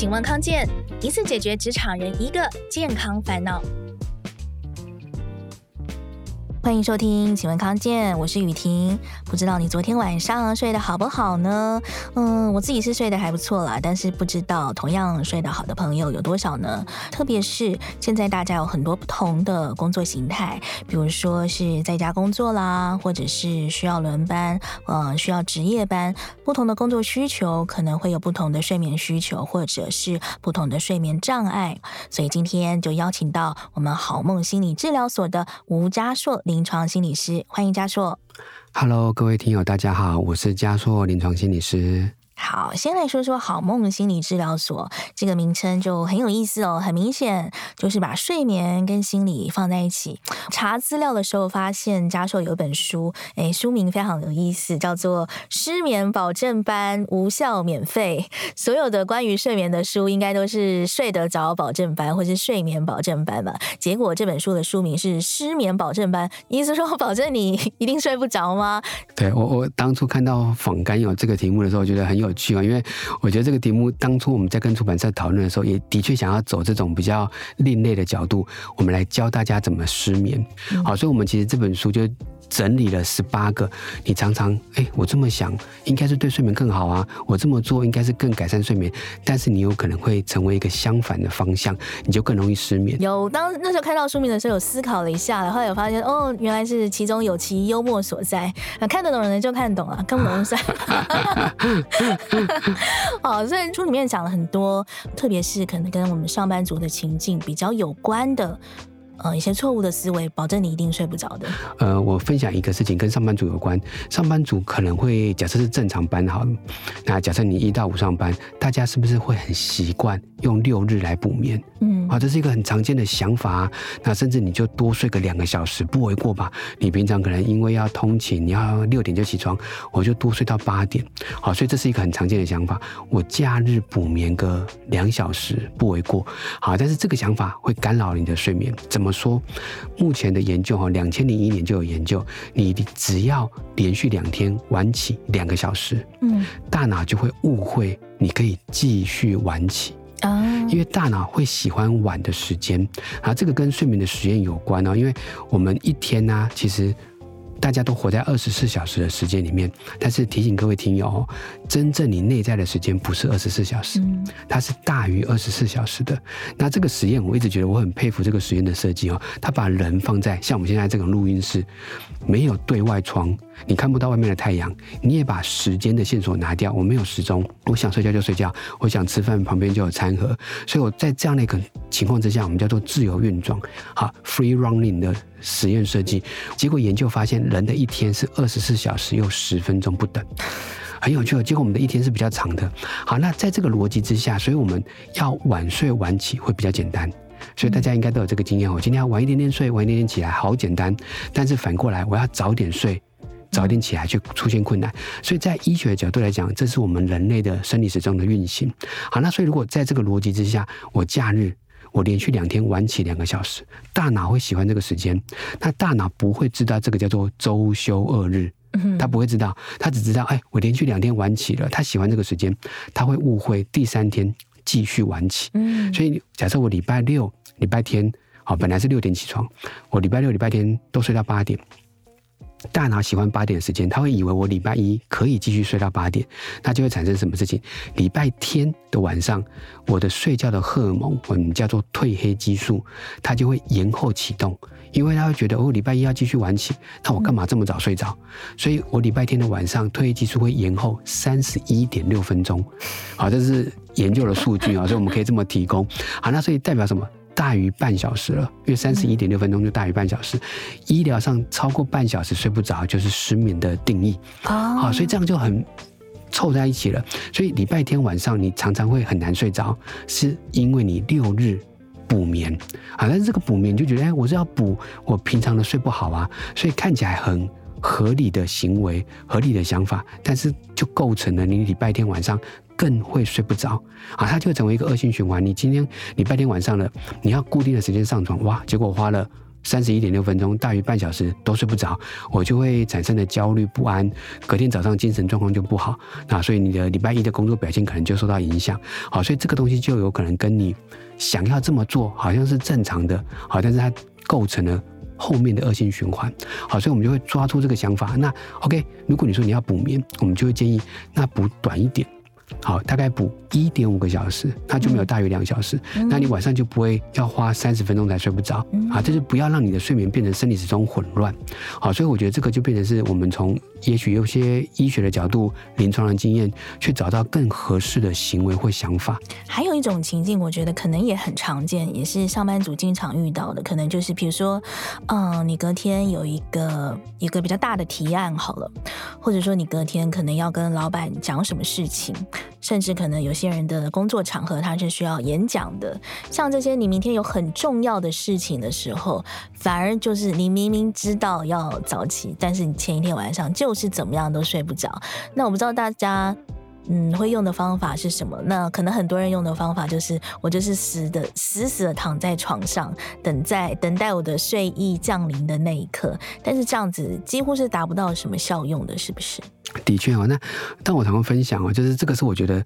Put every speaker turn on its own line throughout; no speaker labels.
请问康健，一次解决职场人一个健康烦恼。欢迎收听，请问康健，我是雨婷。不知道你昨天晚上睡得好不好呢？嗯，我自己是睡得还不错啦，但是不知道同样睡得好的朋友有多少呢？特别是现在大家有很多不同的工作形态，比如说是在家工作啦，或者是需要轮班，嗯，需要值夜班，不同的工作需求可能会有不同的睡眠需求，或者是不同的睡眠障碍。所以今天就邀请到我们好梦心理治疗所的吴家硕。临床心理师，欢迎嘉硕。
Hello，各位听友，大家好，我是嘉硕临床心理师。
好，先来说说好梦心理治疗所这个名称就很有意思哦，很明显就是把睡眠跟心理放在一起。查资料的时候发现，家硕有一本书，哎，书名非常有意思，叫做《失眠保证班无效免费》。所有的关于睡眠的书，应该都是睡得着保证班或是睡眠保证班吧？结果这本书的书名是《失眠保证班》，意思说 保证你一定睡不着吗？
对，我，我当初看到访干有这个题目的时候，觉得很有。因为我觉得这个题目当初我们在跟出版社讨论的时候，也的确想要走这种比较另类的角度，我们来教大家怎么失眠。好，所以我们其实这本书就。整理了十八个，你常常哎，我这么想，应该是对睡眠更好啊。我这么做应该是更改善睡眠，但是你有可能会成为一个相反的方向，你就更容易失眠。
有，当那时候看到书名的时候，有思考了一下，后来有发现哦，原来是其中有其幽默所在。看得懂的人就看懂了，看不懂就算。好，所以书里面讲了很多，特别是可能跟我们上班族的情境比较有关的。呃，一些错误的思维，保证你一定睡不着的。
呃，我分享一个事情跟上班族有关。上班族可能会假设是正常班好了，那假设你一到五上班，大家是不是会很习惯用六日来补眠？嗯，好，这是一个很常见的想法啊。那甚至你就多睡个两个小时不为过吧？你平常可能因为要通勤，你要六点就起床，我就多睡到八点。好，所以这是一个很常见的想法。我假日补眠个两小时不为过。好，但是这个想法会干扰你的睡眠，怎么？说目前的研究哈，两千零一年就有研究，你只要连续两天晚起两个小时，嗯，大脑就会误会你可以继续晚起啊，因为大脑会喜欢晚的时间啊，这个跟睡眠的实验有关哦，因为我们一天呢，其实。大家都活在二十四小时的时间里面，但是提醒各位听友哦，真正你内在的时间不是二十四小时，它是大于二十四小时的。那这个实验，我一直觉得我很佩服这个实验的设计哦，他把人放在像我们现在这种录音室，没有对外窗。你看不到外面的太阳，你也把时间的线索拿掉。我没有时钟，我想睡觉就睡觉，我想吃饭旁边就有餐盒。所以我在这样的一个情况之下，我们叫做自由运转，好，free running 的实验设计。结果研究发现，人的一天是二十四小时又十分钟不等，很有趣哦。结果我们的一天是比较长的。好，那在这个逻辑之下，所以我们要晚睡晚起会比较简单。所以大家应该都有这个经验哦。今天要晚一点点睡，晚一点点起来，好简单。但是反过来，我要早点睡。早点起来就出现困难，所以在医学的角度来讲，这是我们人类的生理时钟的运行。好，那所以如果在这个逻辑之下，我假日我连续两天晚起两个小时，大脑会喜欢这个时间。那大脑不会知道这个叫做周休二日，他不会知道，他只知道，哎，我连续两天晚起了，他喜欢这个时间，他会误会第三天继续晚起。嗯，所以假设我礼拜六、礼拜天，好，本来是六点起床，我礼拜六、礼拜天都睡到八点。大脑喜欢八点时间，他会以为我礼拜一可以继续睡到八点，那就会产生什么事情？礼拜天的晚上，我的睡觉的荷尔蒙，我们叫做褪黑激素，它就会延后启动，因为他会觉得哦，礼拜一要继续晚起，那我干嘛这么早睡着？所以我礼拜天的晚上，褪黑激素会延后三十一点六分钟。好，这是研究的数据啊，所以我们可以这么提供。好，那所以代表什么？大于半小时了，因为三十一点六分钟就大于半小时。医疗上超过半小时睡不着，就是失眠的定义。好，所以这样就很凑在一起了。所以礼拜天晚上你常常会很难睡着，是因为你六日补眠啊。但是这个补眠就觉得，哎，我是要补我平常的睡不好啊，所以看起来很合理的行为、合理的想法，但是就构成了你礼拜天晚上。更会睡不着啊，它就会成为一个恶性循环。你今天礼拜天晚上了，你要固定的时间上床，哇，结果花了三十一点六分钟大于半小时都睡不着，我就会产生的焦虑不安，隔天早上精神状况就不好，那所以你的礼拜一的工作表现可能就受到影响。好，所以这个东西就有可能跟你想要这么做好像是正常的，好，但是它构成了后面的恶性循环。好，所以我们就会抓住这个想法。那 OK，如果你说你要补眠，我们就会建议那补短一点。好，大概补一点五个小时，那就没有大于两小时，嗯。那你晚上就不会要花三十分钟才睡不着，嗯。啊，就是不要让你的睡眠变成生理时钟混乱。好，所以我觉得这个就变成是我们从也许有些医学的角度、临床的经验，去找到更合适的行为或想法。
还有一种情境，我觉得可能也很常见，也是上班族经常遇到的，可能就是比如说，嗯，你隔天有一个一个比较大的提案好了，或者说你隔天可能要跟老板讲什么事情。甚至可能有些人的工作场合他是需要演讲的，像这些你明天有很重要的事情的时候，反而就是你明明知道要早起，但是你前一天晚上就是怎么样都睡不着。那我不知道大家。嗯，会用的方法是什么？那可能很多人用的方法就是，我就是死的死死的躺在床上，等在等待我的睡意降临的那一刻。但是这样子几乎是达不到什么效用的，是不是？
的确哦，那但我常常分享哦，就是这个是我觉得，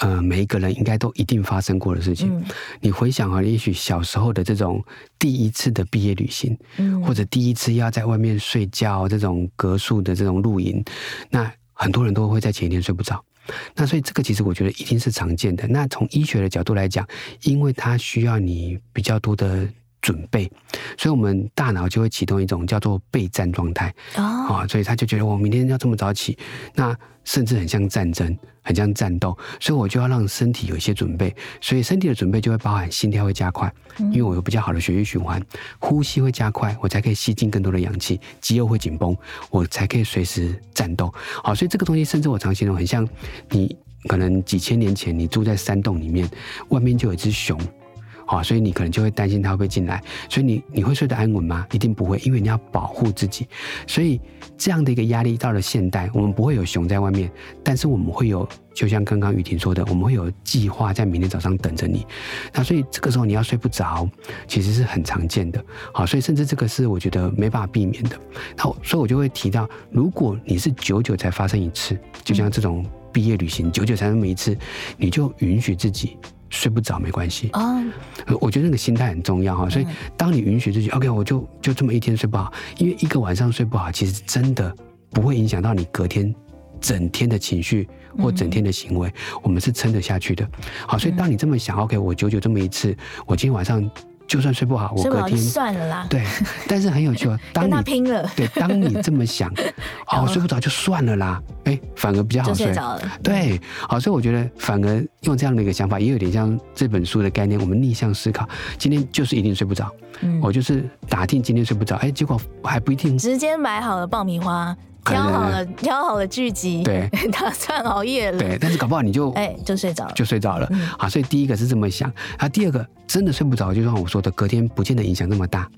呃，每一个人应该都一定发生过的事情。嗯、你回想啊，也许小时候的这种第一次的毕业旅行，嗯，或者第一次要在外面睡觉这种隔宿的这种露营，那。很多人都会在前一天睡不着，那所以这个其实我觉得一定是常见的。那从医学的角度来讲，因为它需要你比较多的准备，所以我们大脑就会启动一种叫做备战状态啊、哦，所以他就觉得我明天要这么早起，那甚至很像战争，很像战斗，所以我就要让身体有一些准备，所以身体的准备就会包含心跳会加快，因为我有比较好的血液循环，呼吸会加快，我才可以吸进更多的氧气，肌肉会紧绷，我才可以随时战斗。好，所以这个东西甚至我常形容很像你可能几千年前你住在山洞里面，外面就有一只熊。好，所以你可能就会担心他会不会进来，所以你你会睡得安稳吗？一定不会，因为你要保护自己。所以这样的一个压力到了现代，我们不会有熊在外面，但是我们会有，就像刚刚雨婷说的，我们会有计划在明天早上等着你。那所以这个时候你要睡不着，其实是很常见的。好，所以甚至这个是我觉得没办法避免的。好，所以我就会提到，如果你是久久才发生一次，就像这种毕业旅行，久久才那么一次，你就允许自己。睡不着没关系啊，我觉得那个心态很重要哈。所以当你允许自己，OK，我就就这么一天睡不好，因为一个晚上睡不好，其实真的不会影响到你隔天整天的情绪或整天的行为，我们是撑得下去的。好，所以当你这么想，OK，我久久这么一次，我今天晚上。就算睡不好，我隔天
算了啦。
对，但是很有趣哦。当你
拼了，
对，当你这么想，哦，睡不着就算了啦。哎，反而比较好睡。
睡着了。
对，好，所以我觉得反而用这样的一个想法，也有点像这本书的概念。我们逆向思考，今天就是一定睡不着。嗯，我就是打听今天睡不着，哎，结果还不一定。
直接买好了爆米花。挑好了，挑好了剧集，对，打算熬夜了，
对，但是搞不好你就 哎
就睡着了，
就睡着了，嗯，好，所以第一个是这么想，啊，第二个真的睡不着，就像我说的，隔天不见得影响那么大，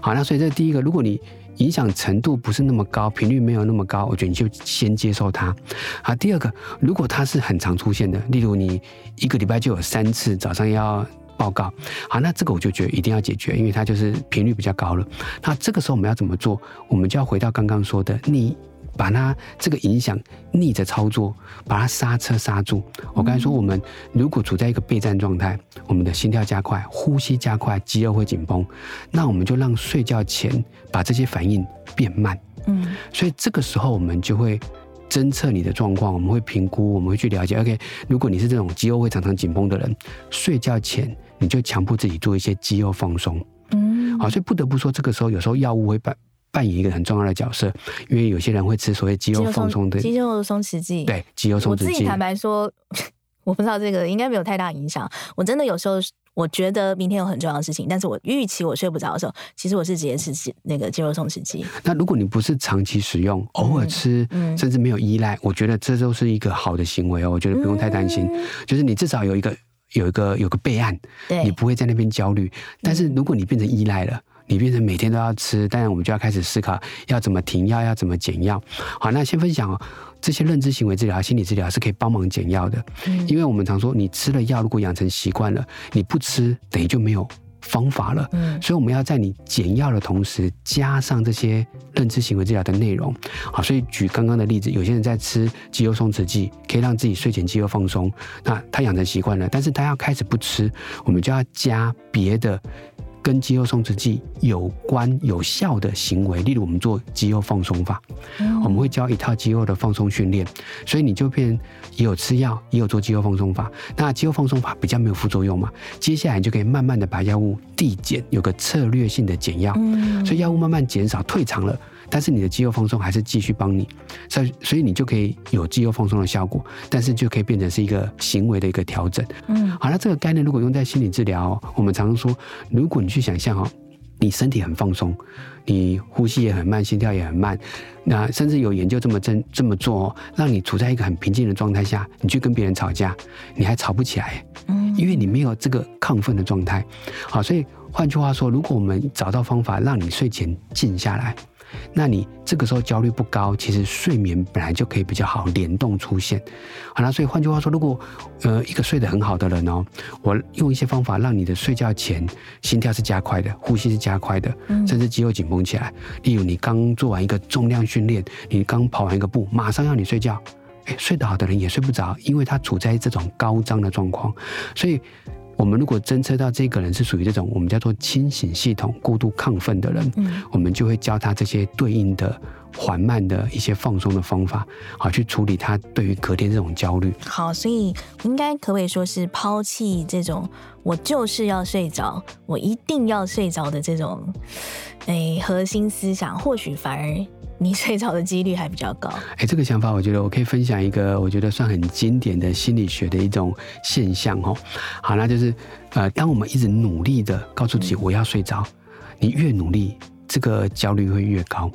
好，那所以这第一个，如果你影响程度不是那么高，频率没有那么高，我觉得你就先接受它，好，第二个，如果它是很常出现的，例如你一个礼拜就有三次早上要报告，好，那这个我就觉得一定要解决，因为它就是频率比较高了，那这个时候我们要怎么做？我们就要回到刚刚说的你。把它这个影响逆着操作，把它刹车刹住。我刚才说，我们如果处在一个备战状态，我们的心跳加快，呼吸加快，肌肉会紧绷，那我们就让睡觉前把这些反应变慢。嗯，所以这个时候我们就会侦测你的状况，我们会评估，我们会去了解。OK，如果你是这种肌肉会常常紧绷的人，睡觉前你就强迫自己做一些肌肉放松。嗯，好，所以不得不说，这个时候有时候药物会把。扮演一个很重要的角色，因为有些人会吃所谓肌肉放松的
肌肉松弛剂，
对，肌肉松弛剂。我
自己坦白说，我不知道这个应该没有太大影响。我真的有时候我觉得明天有很重要的事情，但是我预期我睡不着的时候，其实我是直接吃那个肌肉松弛剂。
那如果你不是长期使用，偶尔吃，嗯，甚至没有依赖，我觉得这都是一个好的行为哦。我觉得不用太担心，嗯，就是你至少有一个有一个有个备案，对，你不会在那边焦虑。但是如果你变成依赖了。你变成每天都要吃，当然我们就要开始思考要怎么停药，要怎么减药。好，那先分享哦，这些认知行为治疗、心理治疗是可以帮忙减药的。嗯，因为我们常说，你吃了药，如果养成习惯了，你不吃等于就没有方法了。嗯，所以我们要在你减药的同时，加上这些认知行为治疗的内容。好，所以举刚刚的例子，有些人在吃肌肉松弛剂，可以让自己睡前肌肉放松。那他养成习惯了，但是他要开始不吃，我们就要加别的。跟肌肉松弛剂有关有效的行为，例如我们做肌肉放松法，嗯、我们会教一套肌肉的放松训练，所以你就变也有吃药，也有做肌肉放松法。那肌肉放松法比较没有副作用嘛？接下来你就可以慢慢的把药物递减，有个策略性的减药，嗯、所以药物慢慢减少退场了。但是你的肌肉放松还是继续帮你，所以所以你就可以有肌肉放松的效果，但是就可以变成是一个行为的一个调整。嗯，好，那这个概念如果用在心理治疗，我们常常说，如果你去想象哦，你身体很放松，你呼吸也很慢，心跳也很慢，那甚至有研究这么真这么做哦，让你处在一个很平静的状态下，你去跟别人吵架，你还吵不起来，嗯，因为你没有这个亢奋的状态。好，所以换句话说，如果我们找到方法让你睡前静下来。那你这个时候焦虑不高，其实睡眠本来就可以比较好联动出现。好了，所以换句话说，如果呃一个睡得很好的人哦，我用一些方法让你的睡觉前心跳是加快的，呼吸是加快的，甚至肌肉紧绷起来。例如你刚做完一个重量训练，你刚跑完一个步，马上要你睡觉，哎，睡得好的人也睡不着，因为他处在这种高张的状况，所以。我们如果侦测到这个人是属于这种我们叫做清醒系统过度亢奋的人，嗯，我们就会教他这些对应的缓慢的一些放松的方法，好去处理他对于隔天这种焦虑。
好，所以应该可不可以说是抛弃这种我就是要睡着，我一定要睡着的这种，哎，核心思想，或许反而。你睡着的几率还比较高。
哎，这个想法我觉得我可以分享一个，我觉得算很经典的心理学的一种现象哦。好，那就是呃，当我们一直努力的告诉自己我要睡着，你越努力，这个焦虑会越高。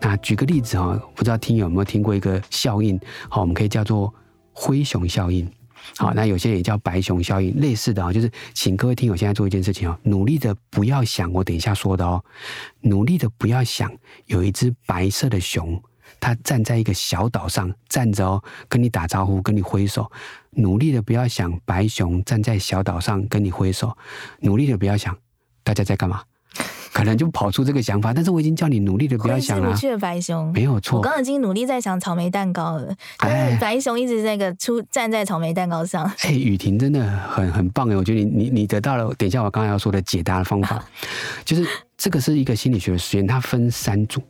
那举个例子哈，不知道听友有没有听过一个效应？好，我们可以叫做灰熊效应。好，那有些也叫白熊效应，类似的啊，就是请各位听友现在做一件事情哦，努力的不要想我等一下说的哦，努力的不要想有一只白色的熊，它站在一个小岛上站着哦，跟你打招呼，跟你挥手。努力的不要想白熊站在小岛上跟你挥手，努力的不要想大家在干嘛。可能就跑出这个想法，但是我已经叫你努力的不要想了。
回去的白熊
没有错，
我刚刚已经努力在想草莓蛋糕了。哎，白熊一直在那个出站在草莓蛋糕上。
哎，雨婷真的很很棒哎，我觉得你你你得到了，等一下我刚才要说的解答的方法，就是这个是一个心理学的实验，它分三组。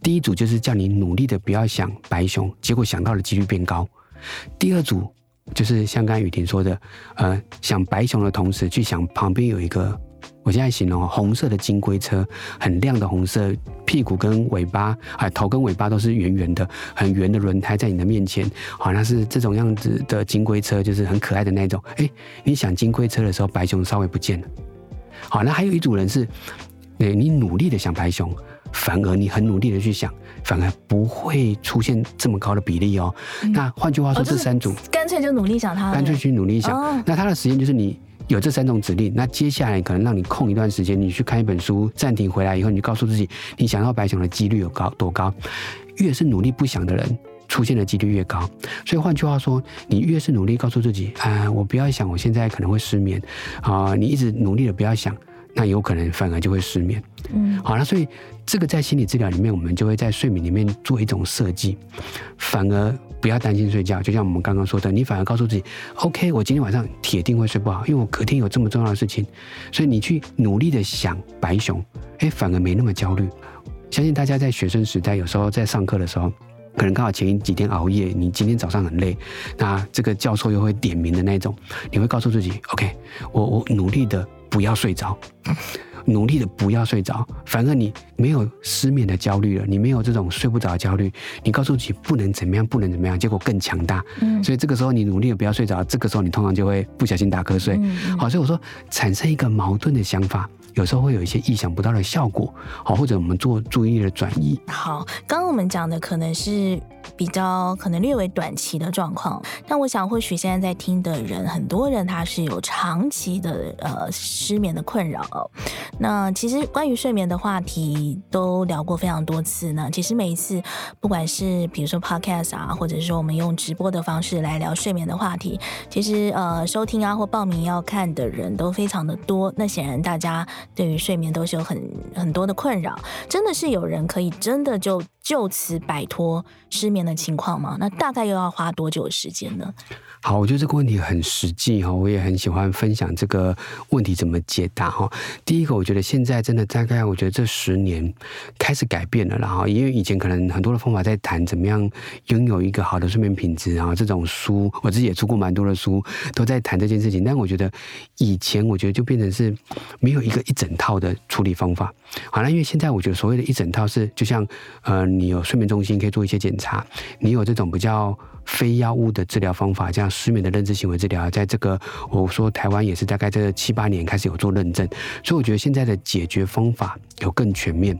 第一组就是叫你努力的不要想白熊，结果想到的几率变高。第二组就是像刚才雨婷说的，呃，想白熊的同时去想旁边有一个。我现在形容红色的金龟车，很亮的红色，屁股跟尾巴，啊，头跟尾巴都是圆圆的，很圆的轮胎在你的面前，好像是这种样子的金龟车，就是很可爱的那种。哎，你想金龟车的时候，白熊稍微不见了。好，那还有一组人是，你努力的想白熊，反而你很努力的去想，反而不会出现这么高的比例哦。嗯、那换句话说，这三组
干脆就努力想它，
干脆去努力想。哦、那他的实验就是你。有这三种指令，那接下来可能让你空一段时间，你去看一本书，暂停回来以后，你就告诉自己，你想要白想的几率有高多高？越是努力不想的人，出现的几率越高。所以换句话说，你越是努力告诉自己，啊，我不要想，我现在可能会失眠，啊，你一直努力的不要想，那有可能反而就会失眠。嗯，好了，所以这个在心理治疗里面，我们就会在睡眠里面做一种设计，反而。不要担心睡觉，就像我们刚刚说的，你反而告诉自己，OK，我今天晚上铁定会睡不好，因为我隔天有这么重要的事情，所以你去努力的想白熊，哎，反而没那么焦虑。相信大家在学生时代，有时候在上课的时候，可能刚好前一几天熬夜，你今天早上很累，那这个教授又会点名的那种，你会告诉自己，OK，我我努力的不要睡着。努力的不要睡着，反而你没有失眠的焦虑了，你没有这种睡不着的焦虑，你告诉自己不能怎么样，不能怎么样，结果更强大。嗯，所以这个时候你努力的不要睡着，这个时候你通常就会不小心打瞌睡。嗯，好，所以我说产生一个矛盾的想法，有时候会有一些意想不到的效果。好，或者我们做注意力的转移。
好，刚刚我们讲的可能是比较可能略为短期的状况。但我想，或许现在在听的人，很多人他是有长期的呃失眠的困扰。那其实关于睡眠的话题都聊过非常多次呢。其实每一次，不管是比如说 podcast 啊，或者是说我们用直播的方式来聊睡眠的话题，其实呃收听啊或报名要看的人都非常的多。那显然大家对于睡眠都是有很很多的困扰。真的是有人可以真的就就此摆脱失眠的情况吗？那大概又要花多久时间呢？
好，我觉得这个问题很实际哈，我也很喜欢分享这个问题怎么解答哈。第一个，我觉得现在真的大概，我觉得这十年开始改变了，然后因为以前可能很多的方法在谈怎么样拥有一个好的睡眠品质，然后这种书我自己也出过蛮多的书，都在谈这件事情。但我觉得以前我觉得就变成是没有一个一整套的处理方法。好了，因为现在我觉得所谓的一整套是，就像呃，你有睡眠中心可以做一些检查，你有这种比较。非药物的治疗方法，像失眠的认知行为治疗，在这个我说台湾也是大概这七八年开始有做认证，所以我觉得现在的解决方法有更全面，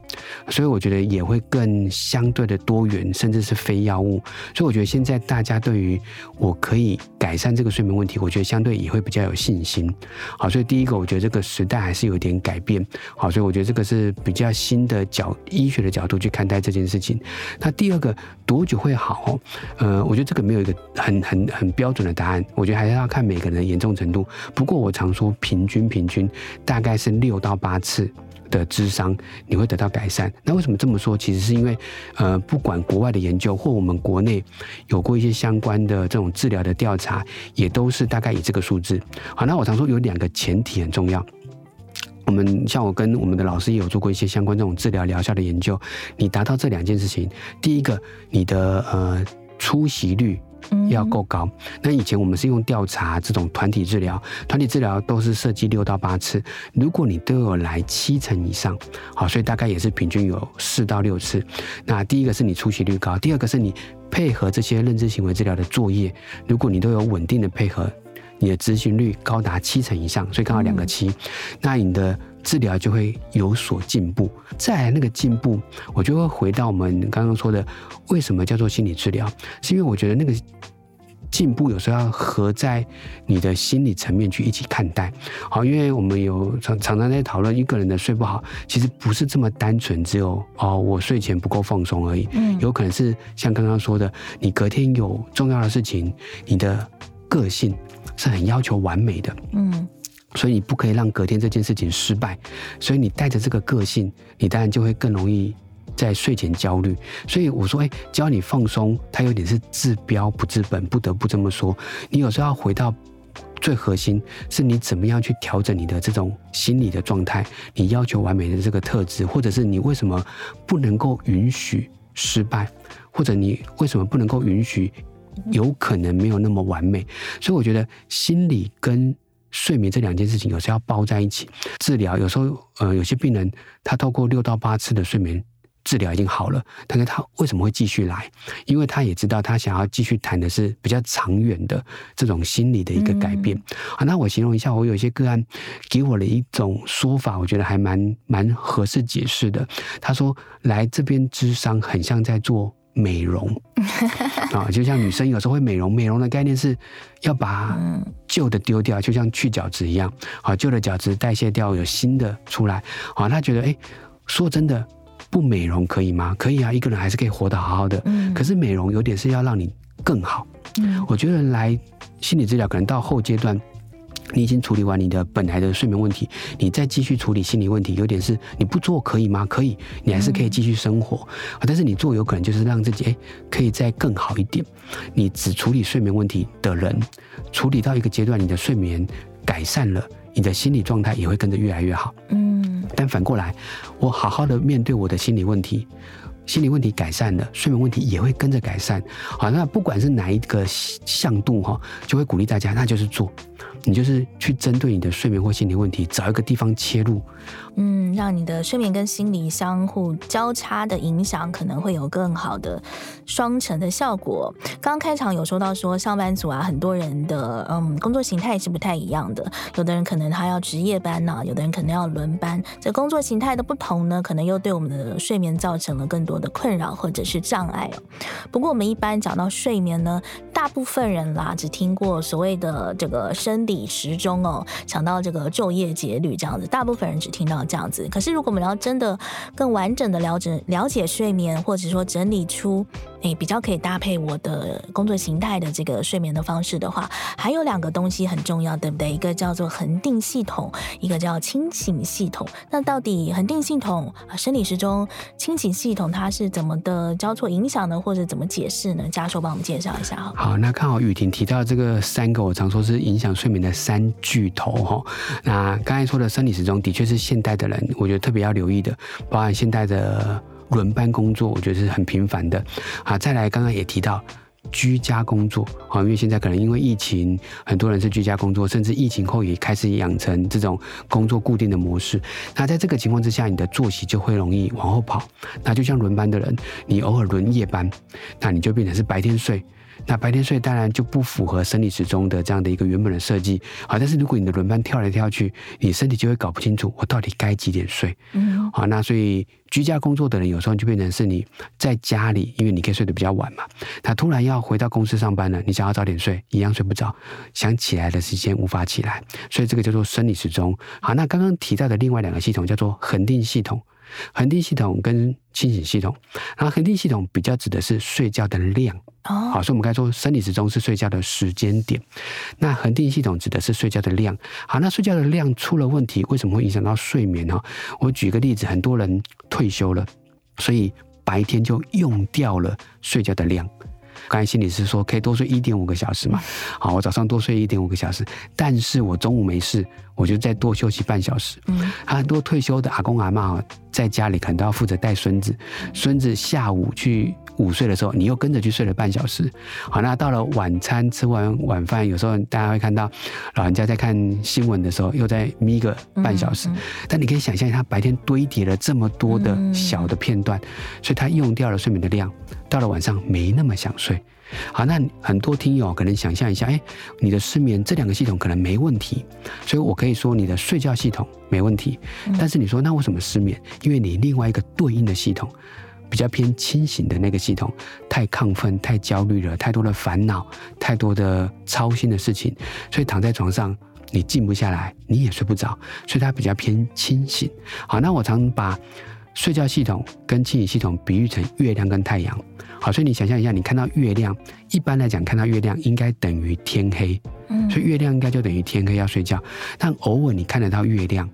所以我觉得也会更相对的多元，甚至是非药物。所以我觉得现在大家对于我可以改善这个睡眠问题，我觉得相对也会比较有信心。好，所以第一个，我觉得这个时代还是有点改变。好，所以我觉得这个是比较新的角医学的角度去看待这件事情。那第二个，多久会好？呃，我觉得这。个没有一个很很很标准的答案，我觉得还是要看每个人的严重程度。不过我常说，平均平均大概是六到八次的智商，你会得到改善。那为什么这么说？其实是因为，呃，不管国外的研究或我们国内有过一些相关的这种治疗的调查，也都是大概以这个数字。好，那我常说有两个前提很重要。我们像我跟我们的老师也有做过一些相关这种治疗疗效的研究。你达到这两件事情，第一个，你的呃。出席率要够高。那以前我们是用调查这种团体治疗，团体治疗都是设计六到八次。如果你都有来七成以上，好，所以大概也是平均有四到六次。那第一个是你出席率高，第二个是你配合这些认知行为治疗的作业，如果你都有稳定的配合，你的执行率高达七成以上，所以刚好两个七，那你的。治疗就会有所进步，再来那个进步，我就会回到我们刚刚说的，为什么叫做心理治疗？是因为我觉得那个进步有时候要合在你的心理层面去一起看待。好，因为我们有常常常在讨论一个人的睡不好，其实不是这么单纯，只有哦我睡前不够放松而已。嗯，有可能是像刚刚说的，你隔天有重要的事情，你的个性是很要求完美的。嗯。所以你不可以让隔天这件事情失败，所以你带着这个个性，你当然就会更容易在睡前焦虑。所以我说，哎，只要你放松，它有点是治标不治本，不得不这么说。你有时候要回到最核心，是你怎么样去调整你的这种心理的状态，你要求完美的这个特质，或者是你为什么不能够允许失败，或者你为什么不能够允许有可能没有那么完美？所以我觉得心理跟睡眠这两件事情有时候要包在一起治疗。有时候，呃，有些病人他透过六到八次的睡眠治疗已经好了，但是他为什么会继续来？因为他也知道他想要继续谈的是比较长远的这种心理的一个改变。好，那我形容一下，我有一些个案给我的一种说法，我觉得还蛮蛮合适解释的。他说来这边咨商很像在做。美容 啊，就像女生有时候会美容，美容的概念是要把旧的丢掉，就像去角质一样，好，旧的角质代谢掉，有新的出来。好，他觉得，哎，说真的，不美容可以吗？可以啊，一个人还是可以活得好好的。可是美容有点是要让你更好。我觉得来心理治疗可能到后阶段。你已经处理完你的本来的睡眠问题，你再继续处理心理问题，有点是你不做可以吗？可以，你还是可以继续生活，但是你做有可能就是让自己诶可以再更好一点。你只处理睡眠问题的人，处理到一个阶段，你的睡眠改善了，你的心理状态也会跟着越来越好。嗯，但反过来，我好好的面对我的心理问题。心理问题改善了，睡眠问题也会跟着改善。好，那不管是哪一个向度哈，就会鼓励大家，那就是做。你就是去针对你的睡眠或心理问题，找一个地方切入。
嗯，让你的睡眠跟心理相互交叉的影响，可能会有更好的双层的效果。刚开场有说到说，上班族啊，很多人的嗯工作形态是不太一样的。有的人可能他要值夜班呢、有的人可能要轮班。这工作形态的不同呢，可能又对我们的睡眠造成了更多的困扰或者是障碍哦。不过我们一般讲到睡眠呢，大部分人啦只听过所谓的这个生理时钟哦，想到这个昼夜节律这样子，大部分人只听到。这样子，可是如果我们要真的更完整的了解了解睡眠，或者说整理出诶比较可以搭配我的工作形态的这个睡眠的方式的话，还有两个东西很重要，对不对？一个叫做恒定系统，一个叫清醒系统。那到底恒定系统、生理时钟、清醒系统它是怎么的交错影响呢？或者怎么解释呢？家硕帮我们介绍一下好。
好，那刚好雨婷提到这个三个，我常说是影响睡眠的三巨头哈。那刚才说的生理时钟的确是现代的人，我觉得特别要留意的，包含现代的轮班工作，我觉得是很频繁的。啊，再来，刚刚也提到居家工作，啊，因为现在可能因为疫情，很多人是居家工作，甚至疫情后也开始养成这种工作固定的模式。那在这个情况之下，你的作息就会容易往后跑。那就像轮班的人，你偶尔轮夜班，那你就变成是白天睡。那白天睡当然就不符合生理时钟的这样的一个原本的设计，好，但是如果你的轮班跳来跳去，你身体就会搞不清楚我到底该几点睡，嗯，好，那所以居家工作的人有时候就变成是你在家里，因为你可以睡得比较晚嘛，他突然要回到公司上班了，你想要早点睡，一样睡不着，想起来的时间无法起来，所以这个叫做生理时钟。好，那刚刚提到的另外两个系统叫做恒定系统。恒定系统跟清醒系统，然后恒定系统比较指的是睡觉的量，好，所以我们刚才说生理时钟是睡觉的时间点，那恒定系统指的是睡觉的量。好，那睡觉的量出了问题，为什么会影响到睡眠呢？我举个例子，很多人退休了，所以白天就用掉了睡觉的量。刚才心理师说可以多睡一点五个小时嘛，好，我早上多睡一点五个小时，但是我中午没事，我就再多休息半小时。嗯，很多退休的阿公阿妈在家里可能都要负责带孙子，孙子下午去午睡的时候，你又跟着去睡了半小时。好，那到了晚餐吃完晚饭，有时候大家会看到老人家在看新闻的时候，又在眯个半小时。但你可以想象，他白天堆叠了这么多的小的片段，所以他用掉了睡眠的量。到了晚上没那么想睡，好，那很多听友可能想象一下，哎，你的失眠这两个系统可能没问题，所以我可以说你的睡觉系统没问题，但是你说那为什么失眠？因为你另外一个对应的系统比较偏清醒的那个系统太亢奋、太焦虑了，太多的烦恼、太多的操心的事情，所以躺在床上你静不下来，你也睡不着，所以它比较偏清醒。好，那我常把睡觉系统跟清醒系统比喻成月亮跟太阳。好，所以你想象一下，你看到月亮，一般来讲看到月亮应该等于天黑，嗯，所以月亮应该就等于天黑要睡觉。但偶尔你看得到月亮，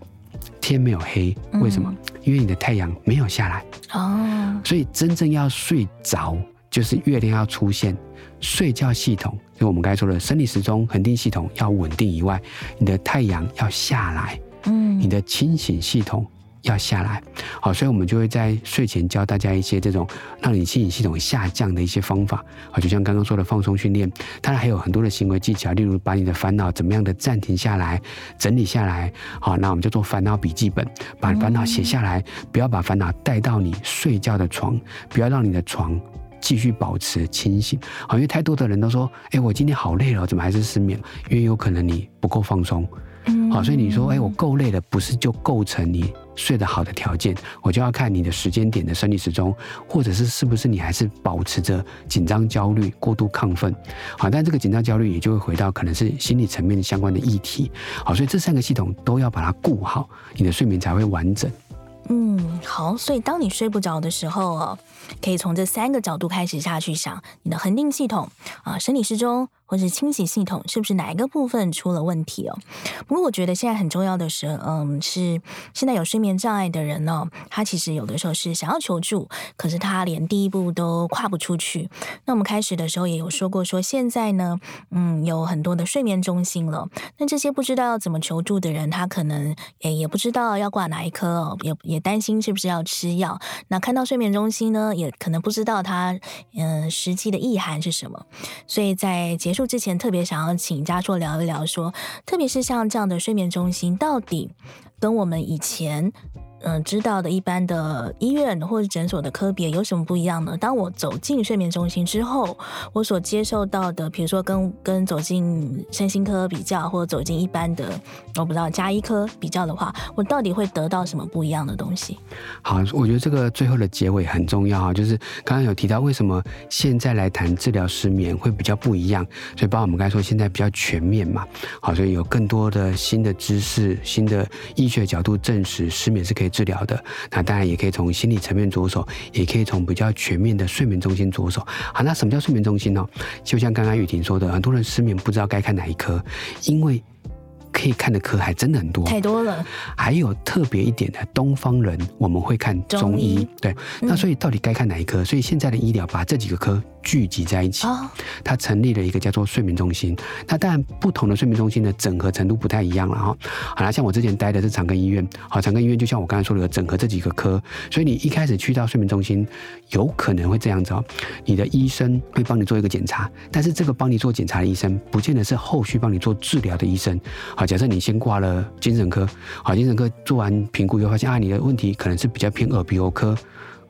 天没有黑，为什么？嗯，因为你的太阳没有下来哦。所以真正要睡着，就是月亮要出现，睡觉系统就我们刚才说的生理时钟恒定系统要稳定以外，你的太阳要下来，嗯，你的清醒系统。要下来，好，所以我们就会在睡前教大家一些这种让你心理系统下降的一些方法，好，就像刚刚说的放松训练，当然还有很多的行为技巧，例如把你的烦恼怎么样的暂停下来、整理下来，好，那我们就做烦恼笔记本，把烦恼写下来，不要把烦恼带到你睡觉的床，不要让你的床继续保持清醒，好，因为太多的人都说，哎，我今天好累了，怎么还是失眠？因为有可能你不够放松。好，所以你说，哎，我够累了，不是就构成你睡得好的条件？我就要看你的时间点的生理时钟，或者是是不是你还是保持着紧张、焦虑、过度亢奋？好，但这个紧张、焦虑也就会回到可能是心理层面相关的议题。好，所以这三个系统都要把它顾好，你的睡眠才会完整。
嗯，好，所以当你睡不着的时候哦，可以从这三个角度开始下去想，你的恒定系统啊，生理时钟。或是清洗系统是不是哪一个部分出了问题哦？不过我觉得现在很重要的是，嗯，是现在有睡眠障碍的人呢，他其实有的时候是想要求助，可是他连第一步都跨不出去。那我们开始的时候也有说过，说现在呢，嗯，有很多的睡眠中心了。那这些不知道要怎么求助的人，他可能也也不知道要挂哪一科哦，也也担心是不是要吃药。那看到睡眠中心，呢，也可能不知道它嗯、实际的意涵是什么。所以在结束之前，特别想要请嘉硕聊一聊，说特别是像这样的睡眠中心，到底跟我们以前。嗯，知道的一般的医院或者诊所的科别有什么不一样呢？当我走进睡眠中心之后，我所接受到的，比如说跟跟走进身心科比较，或者走进一般的我不知道家医科比较的话，我到底会得到什么不一样的东西？
好，我觉得这个最后的结尾很重要啊，就是刚刚有提到为什么现在来谈治疗失眠会比较不一样，所以包括我们刚才说现在比较全面嘛，好，所以有更多的新的知识、新的医学角度证实失眠是可以治疗的，那当然也可以从心理层面着手，也可以从比较全面的睡眠中心着手。好，那什么叫睡眠中心呢？就像刚刚雨婷说的，很多人失眠不知道该看哪一科，因为可以看的科还真的很多，
太多了。
还有特别一点的，东方人我们会看中医，中医对。那所以到底该看哪一科？所以现在的医疗把这几个科。聚集在一起，他成立了一个叫做睡眠中心。那当然，不同的睡眠中心的整合程度不太一样了哈。好了，像我之前待的是长庚医院，好，长庚医院就像我刚才说的，整合这几个科，所以你一开始去到睡眠中心，有可能会这样子哦。你的医生会帮你做一个检查，但是这个帮你做检查的医生，不见得是后续帮你做治疗的医生。好，假设你先挂了精神科，好，精神科做完评估以后发现啊，你的问题可能是比较偏耳鼻喉科。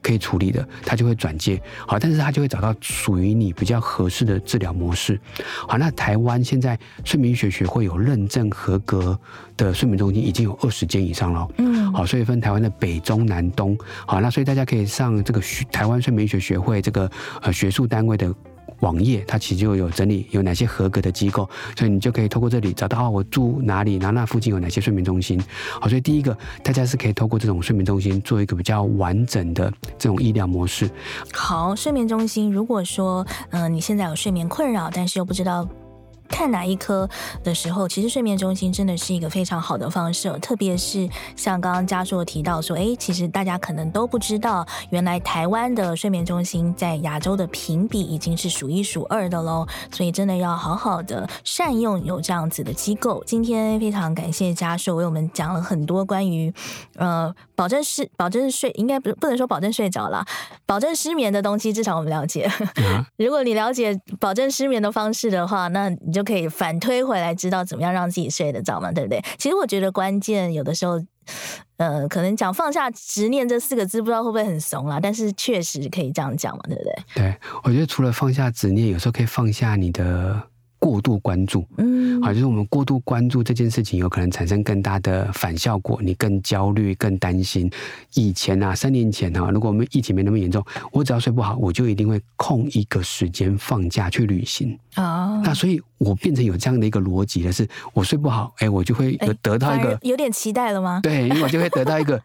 可以处理的，他就会转介，好，但是他就会找到属于你比较合适的治疗模式。好，那台湾现在睡眠医学学会有认证合格的睡眠中心已经有二十间以上了，嗯，好，所以分台湾的北中南东，好，那所以大家可以上这个台湾睡眠医学学会这个呃学术单位的。网页它其实就有整理有哪些合格的机构，所以你就可以透过这里找到我住哪里，然后那附近有哪些睡眠中心。好，所以第一个大家是可以透过这种睡眠中心做一个比较完整的这种医疗模式。
好，睡眠中心如果说嗯、你现在有睡眠困扰，但是又不知道。看哪一科的时候，其实睡眠中心真的是一个非常好的方式，特别是像刚刚家硕提到说，哎，其实大家可能都不知道，原来台湾的睡眠中心在亚洲的评比已经是数一数二的喽，所以真的要好好的善用有这样子的机构。今天非常感谢家硕为我们讲了很多关于呃保证失保证睡，应该不不能说保证睡着了，保证失眠的东西，至少我们了解。如果你了解保证失眠的方式的话，那你就。就可以反推回来，知道怎么样让自己睡得着嘛，对不对？其实我觉得关键有的时候，呃，可能讲放下执念这四个字，不知道会不会很怂啦，但是确实可以这样讲嘛，对不对？
对，我觉得除了放下执念，有时候可以放下你的。过度关注，嗯，好，就是我们过度关注这件事情，有可能产生更大的反效果，你更焦虑、更担心。以前啊，三年前啊，如果我们疫情没那么严重，我只要睡不好，我就一定会空一个时间放假去旅行啊。那所以，我变成有这样的一个逻辑的是，我睡不好，哎，我就会有得到一个
有点期待了吗？
对，因为我就会得到一个。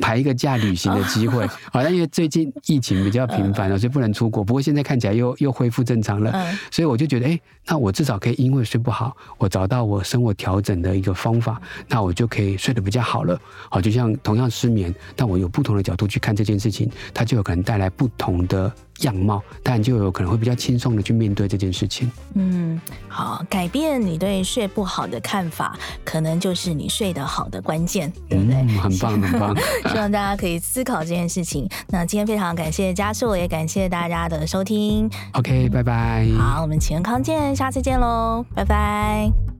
排一个假旅行的机会，好像因为最近疫情比较频繁了，所以不能出国。不过现在看起来又又恢复正常了，所以我就觉得，哎，那我至少可以因为睡不好，我找到我生活调整的一个方法，那我就可以睡得比较好了。好，就像同样失眠，但我有不同的角度去看这件事情，它就有可能带来不同的。样貌，当然就有可能会比较轻松的去面对这件事情。
嗯，好，改变你对睡不好的看法，可能就是你睡得好的关键，对不对？
嗯，很棒，很棒。
希望大家可以思考这件事情。那今天非常感谢家硕，也感谢大家的收听。
OK，拜拜。
好，我们启恩康健，下次见喽，拜拜。